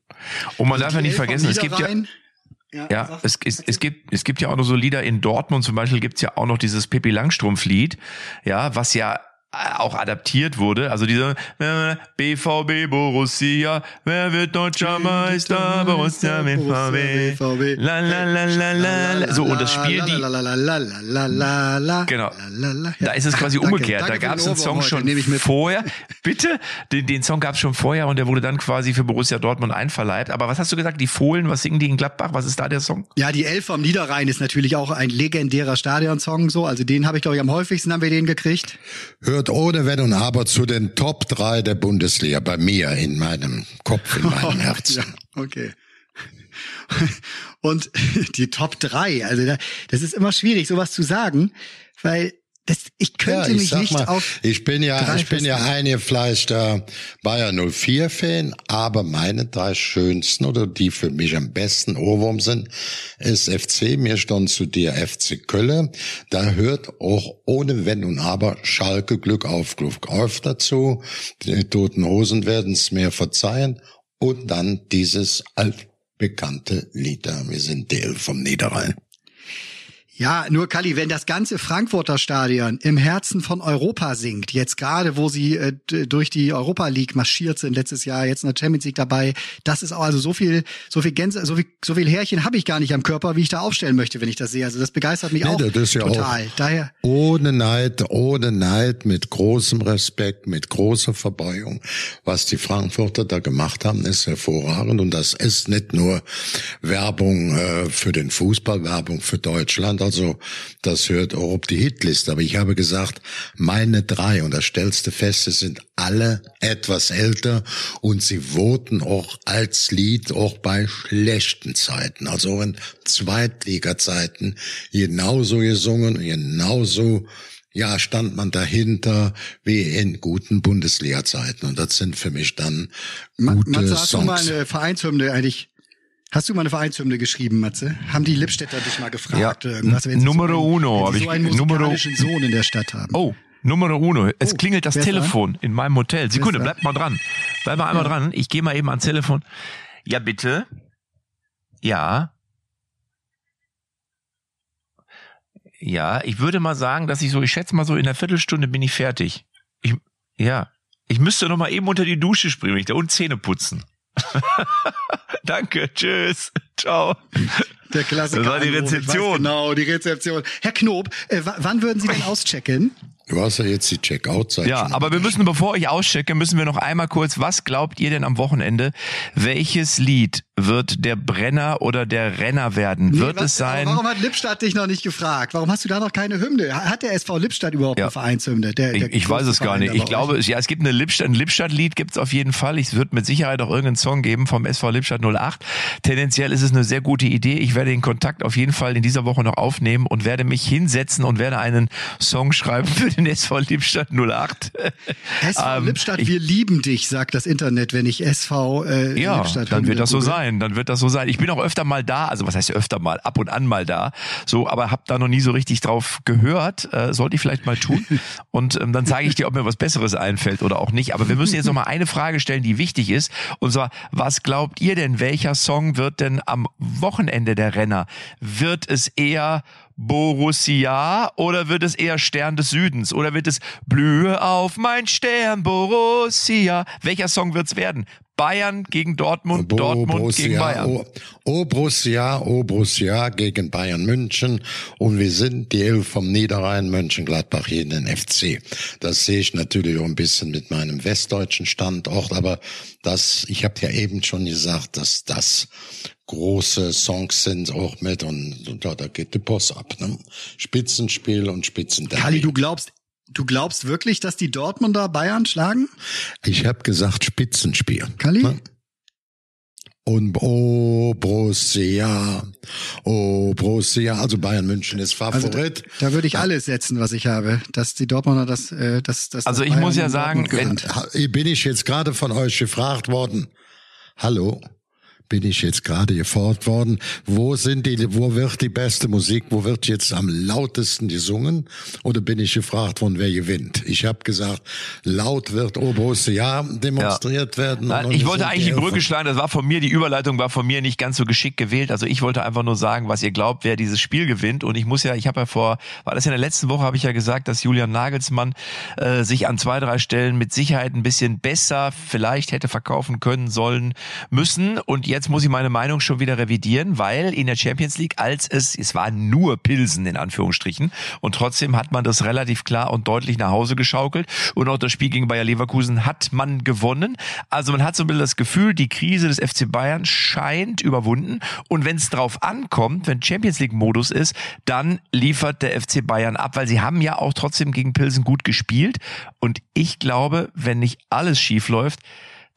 Und man darf ja nicht vergessen, es gibt ja. Ja, ja, es, es, es gibt, es gibt ja auch noch so Lieder in Dortmund zum Beispiel gibt's ja auch noch dieses Pippi Langstrumpf-Lied, ja, was ja auch adaptiert wurde. Also diese äh, BVB Borussia, wer wird deutscher Meister? Borussia BVB. La la la la la. la. So und das spielen die. Genau. Da ist es quasi umgekehrt. da gab es den Song schon vorher. Bitte? Den, den Song gab es schon vorher und der wurde dann quasi für Borussia Dortmund einverleibt. Aber was hast du gesagt? Die Fohlen, was singen die in Gladbach? Was ist da der Song? Ja, die Elf vom Niederrhein ist natürlich auch ein legendärer Stadionsong so. Also den habe ich, glaube ich, am häufigsten haben wir den gekriegt. Hört ohne Wenn und Aber zu den Top 3 der Bundesliga bei mir in meinem Kopf, in meinem <laughs> Herzen. Ja, okay. Und <laughs> die Top 3, also da, das ist immer schwierig, sowas zu sagen, weil das, ich könnte ich mich nicht mal, auf. ich bin ja, ich bin ja eingefleischter Bayer 04 Fan, aber meine drei schönsten oder die für mich am besten Ohrwurm sind, ist FC, mir stand zu dir FC Kölle. Da hört auch ohne Wenn und Aber Schalke Glück auf Glück auf dazu. Die Toten Hosen werden es mir verzeihen. Und dann dieses altbekannte Lied da. Wir sind die Elf vom Niederrhein. Ja, nur Kali, wenn das ganze Frankfurter Stadion im Herzen von Europa singt, jetzt gerade, wo sie äh, durch die Europa League marschiert sind letztes Jahr, jetzt in der Champions League dabei, das ist auch also so viel, so viel Gänse, so viel, so viel Härchen habe ich gar nicht am Körper, wie ich da aufstellen möchte, wenn ich das sehe. Also das begeistert mich Nee, auch das ja total. auch Daher, ohne Neid, ohne Neid, mit großem Respekt, mit großer Verbeugung. Was die Frankfurter da gemacht haben, ist hervorragend und das ist nicht nur Werbung äh, für den Fußball, Werbung für Deutschland. Also Also das hört auch auf die Hitliste. Aber ich habe gesagt, meine drei, und das stellst du fest, es sind alle etwas älter und sie voten auch als Lied auch bei schlechten Zeiten. Also in Zweitliga-Zeiten genauso gesungen, genauso ja, stand man dahinter wie in guten Bundesliga-Zeiten. Und das sind für mich dann gute Matze, hast Songs. mal eine Vereinshymne eigentlich? Hast du mal eine Vereinshymne geschrieben, Matze? Haben die Lippstädter dich mal gefragt? Ja, irgendwas, wenn sie Numero so einen, uno, wenn sie ich- so einen Numero- musikalischen Sohn in der Stadt haben. Oh, Numero uno. Es Oh, klingelt das Telefon in meinem Hotel. Sekunde, bleibt mal dran. Bleib mal einmal dran. Ich gehe mal eben ans Telefon. Ja, bitte. Ja. Ja, ich würde mal sagen, dass ich so, ich schätze mal so in einer Viertelstunde bin ich fertig. Ich, ja. Ich müsste noch mal eben unter die Dusche springen und Zähne putzen. <laughs> Danke, tschüss, ciao. Der Klassiker. Das war die Rezeption. Genau, die Rezeption. Herr Knob, äh, wa- wann würden Sie denn auschecken? Du hast ja jetzt die Checkout-Zeit. Ja, aber wir müssen, bevor ich auschecke, müssen wir noch einmal kurz, was glaubt ihr denn am Wochenende? Welches Lied wird der Brenner oder der Renner werden? Nee, wird was- es sein? Warum hat Lippstadt dich noch nicht gefragt? Warum hast du da noch keine Hymne? Hat der SV Lippstadt überhaupt Ja. eine Vereinshymne? Der, Ich, der ich weiß es gar nicht. Ich glaube, euch? es, ja, es gibt eine Lippstadt, ein Lippstadt-Lied gibt's auf jeden Fall. Es wird mit Sicherheit auch irgendeinen Song geben vom SV Lippstadt 08. Tendenziell ist es eine sehr gute Idee. Ich werde den Kontakt auf jeden Fall in dieser Woche noch aufnehmen und werde mich hinsetzen und werde einen Song <laughs> schreiben für den SV Lippstadt 08. <laughs> SV Ähm, Lippstadt, ich- wir lieben dich, sagt das Internet, wenn ich SV äh, Ja, Lippstadt dann wird das so sein. Dann wird das so sein. Ich bin auch öfter mal da, also was heißt öfter mal, ab und an mal da, so, aber habe da noch nie so richtig drauf gehört. Äh, sollte ich vielleicht mal tun. <laughs> Und ähm, dann sage ich dir, ob mir was Besseres einfällt oder auch nicht. Aber wir müssen jetzt noch mal eine Frage stellen, die wichtig ist. Und zwar, was glaubt ihr denn, welcher Song wird denn am Wochenende der Renner? Wird es eher Borussia oder wird es eher Stern des Südens? Oder wird es Blühe auf mein Stern, Borussia? Welcher Song wird's werden? Bayern gegen Dortmund, Bo- Dortmund gegen Borussia, Bayern. O, o Borussia, O Borussia gegen Bayern München und wir sind die Elf vom Niederrhein Mönchengladbach hier in den FC. Das sehe ich natürlich auch ein bisschen mit meinem westdeutschen Standort, aber das, ich habe ja eben schon gesagt, dass das große Songs sind auch mit und, und ja, da geht die Post ab. Ne? Spitzenspiel und Spitzenderby. Kali, du glaubst, du glaubst wirklich, dass die Dortmunder Bayern schlagen? Ich habe gesagt Spitzenspiel. Kali? Ne? Und oh Borussia, oh Borussia, also Bayern München ist Also da, Favorit. da würde ich alles setzen, was ich habe, dass die Dortmunder das, äh, das, das. Also ich muss Bayern ja in sagen, wenn- bin ich jetzt gerade von euch gefragt worden. Hallo? Bin ich jetzt gerade gefordert worden? Wo sind die, wo wird die beste Musik, wo wird jetzt am lautesten gesungen? Oder bin ich gefragt worden, wer gewinnt? Ich habe gesagt, laut wird Borussia demonstriert werden. Nein, Und ich wollte eigentlich die Brücke schlagen, das war von mir, die Überleitung war von mir nicht ganz so geschickt gewählt. Also ich wollte einfach nur sagen, was ihr glaubt, wer dieses Spiel gewinnt. Und ich muss ja, ich habe ja vor, war das in der letzten Woche, habe ich ja gesagt, dass Julian Nagelsmann äh, sich an zwei, drei Stellen mit Sicherheit ein bisschen besser vielleicht hätte verkaufen können sollen müssen. Und jetzt muss ich meine Meinung schon wieder revidieren, weil in der Champions League, als es, es war nur Pilsen in Anführungsstrichen, und trotzdem hat man das relativ klar und deutlich nach Hause geschaukelt. Und auch das Spiel gegen Bayer Leverkusen hat man gewonnen. Also man hat so ein bisschen das Gefühl, die Krise des FC Bayern scheint überwunden. Und wenn es drauf ankommt, wenn Champions League Modus ist, dann liefert der FC Bayern ab, weil sie haben ja auch trotzdem gegen Pilsen gut gespielt. Und ich glaube, wenn nicht alles schief läuft,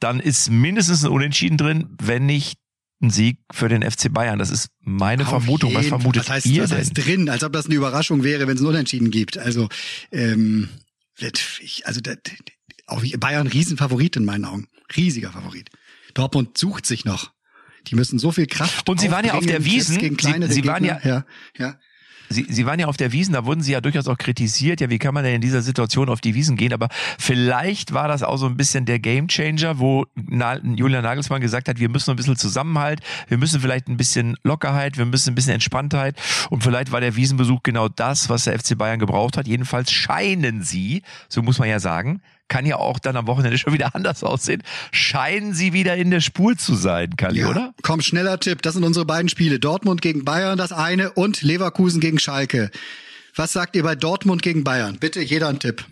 dann ist mindestens ein Unentschieden drin, wenn nicht ein Sieg für den FC Bayern. Das ist meine Auf Vermutung. Was vermutet was heißt, ihr was denn? heißt drin? Als ob das eine Überraschung wäre, wenn es ein Unentschieden gibt. Also, ähm, also der, auch Bayern Riesenfavorit in meinen Augen. Riesiger Favorit. Dortmund sucht sich noch. Die müssen so viel Kraft. Und sie waren ja auf der Gegen Sie- sie waren Gegner. ja, ja. Sie, Sie waren ja auf der Wiesen, da wurden Sie ja durchaus auch kritisiert. Ja, wie kann man denn in dieser Situation auf die Wiesen gehen? Aber vielleicht war das auch so ein bisschen der Gamechanger, wo Julian Nagelsmann gesagt hat, wir müssen ein bisschen Zusammenhalt, wir müssen vielleicht ein bisschen Lockerheit, wir müssen ein bisschen Entspanntheit. Und vielleicht war der Wiesenbesuch genau das, was der FC Bayern gebraucht hat. Jedenfalls scheinen Sie, so muss man ja sagen, kann ja auch dann am Wochenende <laughs> schon wieder anders aussehen, scheinen Sie wieder in der Spur zu sein, Kali, Ja, oder? Komm, schneller Tipp. Das sind unsere beiden Spiele. Dortmund gegen Bayern, das eine, und Leverkusen gegen Schalke. Was sagt ihr bei Dortmund gegen Bayern? Bitte jeder ein Tipp.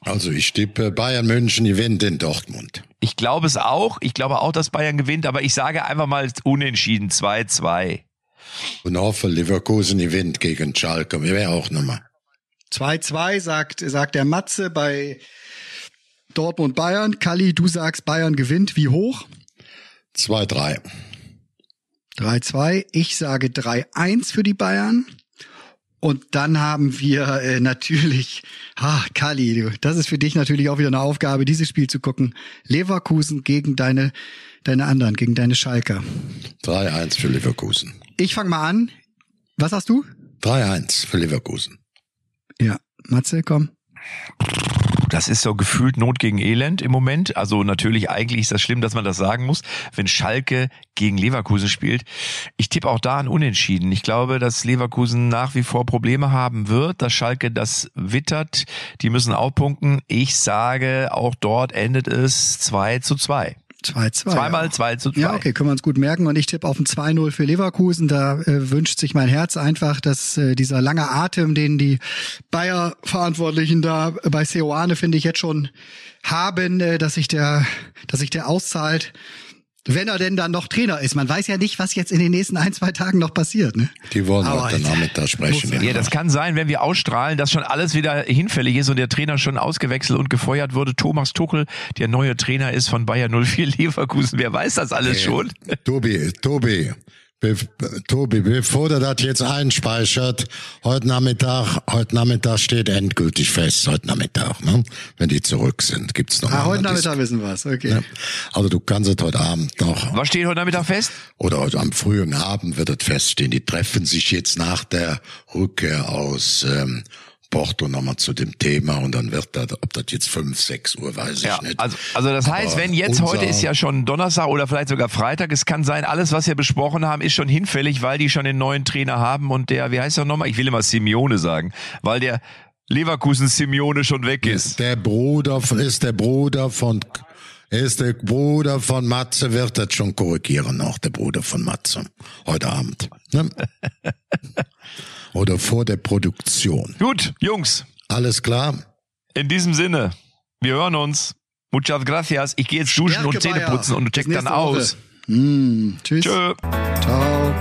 Also ich tippe Bayern München gewinnt in Dortmund. Ich glaube es auch. Ich glaube auch, dass Bayern gewinnt, aber ich sage einfach mal unentschieden 2-2. Und hoffe, Leverkusen gewinnt gegen Schalke. Wäre auch nochmal. 2-2 sagt, sagt der Matze bei Dortmund Bayern. Kalli, du sagst Bayern gewinnt. Wie hoch? 2-3. 3-2. Ich sage 3-1 für die Bayern. Und dann haben wir äh, natürlich, ha, Kali, das ist für dich natürlich auch wieder eine Aufgabe, dieses Spiel zu gucken. Leverkusen gegen deine, deine anderen, gegen deine Schalker. 3-1 für Leverkusen. Ich fange mal an. Was hast du? 3-1 für Leverkusen. Ja, Matze, komm. Das ist so gefühlt Not gegen Elend im Moment. Also natürlich eigentlich ist das schlimm, dass man das sagen muss, wenn Schalke gegen Leverkusen spielt. Ich tippe auch da an Unentschieden. Ich glaube, dass Leverkusen nach wie vor Probleme haben wird, dass Schalke das wittert. Die müssen aufpunkten. Ich sage, auch dort endet es 2 zu 2. 2-2. Zweimal 2 zu 2. Ja, okay, können wir uns gut merken. Und ich tippe auf ein 2-0 für Leverkusen. Da äh, wünscht sich mein Herz einfach, dass äh, dieser lange Atem, den die Bayer-Verantwortlichen da bei Seoane, finde ich, jetzt schon haben, äh, dass sich der, dass sich der auszahlt. Wenn er denn dann noch Trainer ist. Man weiß ja nicht, was jetzt in den nächsten ein, zwei Tagen noch passiert. Ne? Die wollen Aber heute Nachmittag sprechen. Ja, das kann sein, wenn wir ausstrahlen, dass schon alles wieder hinfällig ist und der Trainer schon ausgewechselt und gefeuert wurde. Thomas Tuchel, der neue Trainer ist von Bayer 04 Leverkusen. Wer weiß das alles schon? Tobi, Tobi, be Tobi, bevor du das jetzt einspeichert, heute Nachmittag, heute Nachmittag steht endgültig fest, heute Nachmittag, ne? Wenn die zurück sind, gibt's noch Ah, mal heute eine Nachmittag wissen wir es. Okay. Ja. Also du kannst es heute Abend noch Was steht heute Nachmittag fest? oder heute am frühen Abend wird es feststehen. Die treffen sich jetzt nach der Rückkehr aus ähm, Porto nochmal zu dem Thema und dann wird das, ob das jetzt fünf, sechs Uhr, weiß ich Ja, nicht. also, also das heißt, Aber wenn jetzt heute ist ja schon Donnerstag oder vielleicht sogar Freitag, es kann sein, alles, was wir besprochen haben, ist schon hinfällig, weil die schon den neuen Trainer haben und der, wie heißt er nochmal? Ich will immer Simeone sagen, weil der Leverkusen Simeone schon weg ist. Der Bruder von- ist der Bruder von ist der Bruder von Matze, wird das schon korrigieren, auch der Bruder von Matze. Heute Abend. Ne? <laughs> Oder vor der Produktion. Gut, Jungs, Alles klar? in diesem Sinne, wir hören uns. Muchas gracias. Ich gehe jetzt duschen und Zähne putzen und check dann aus. Hm, tschüss. Tschö. Ciao.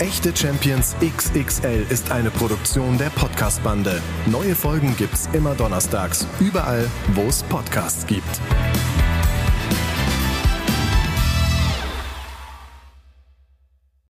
Echte Champions XXL ist eine Produktion der Podcast-Bande. Neue Folgen gibt's immer donnerstags, überall, wo es Podcasts gibt.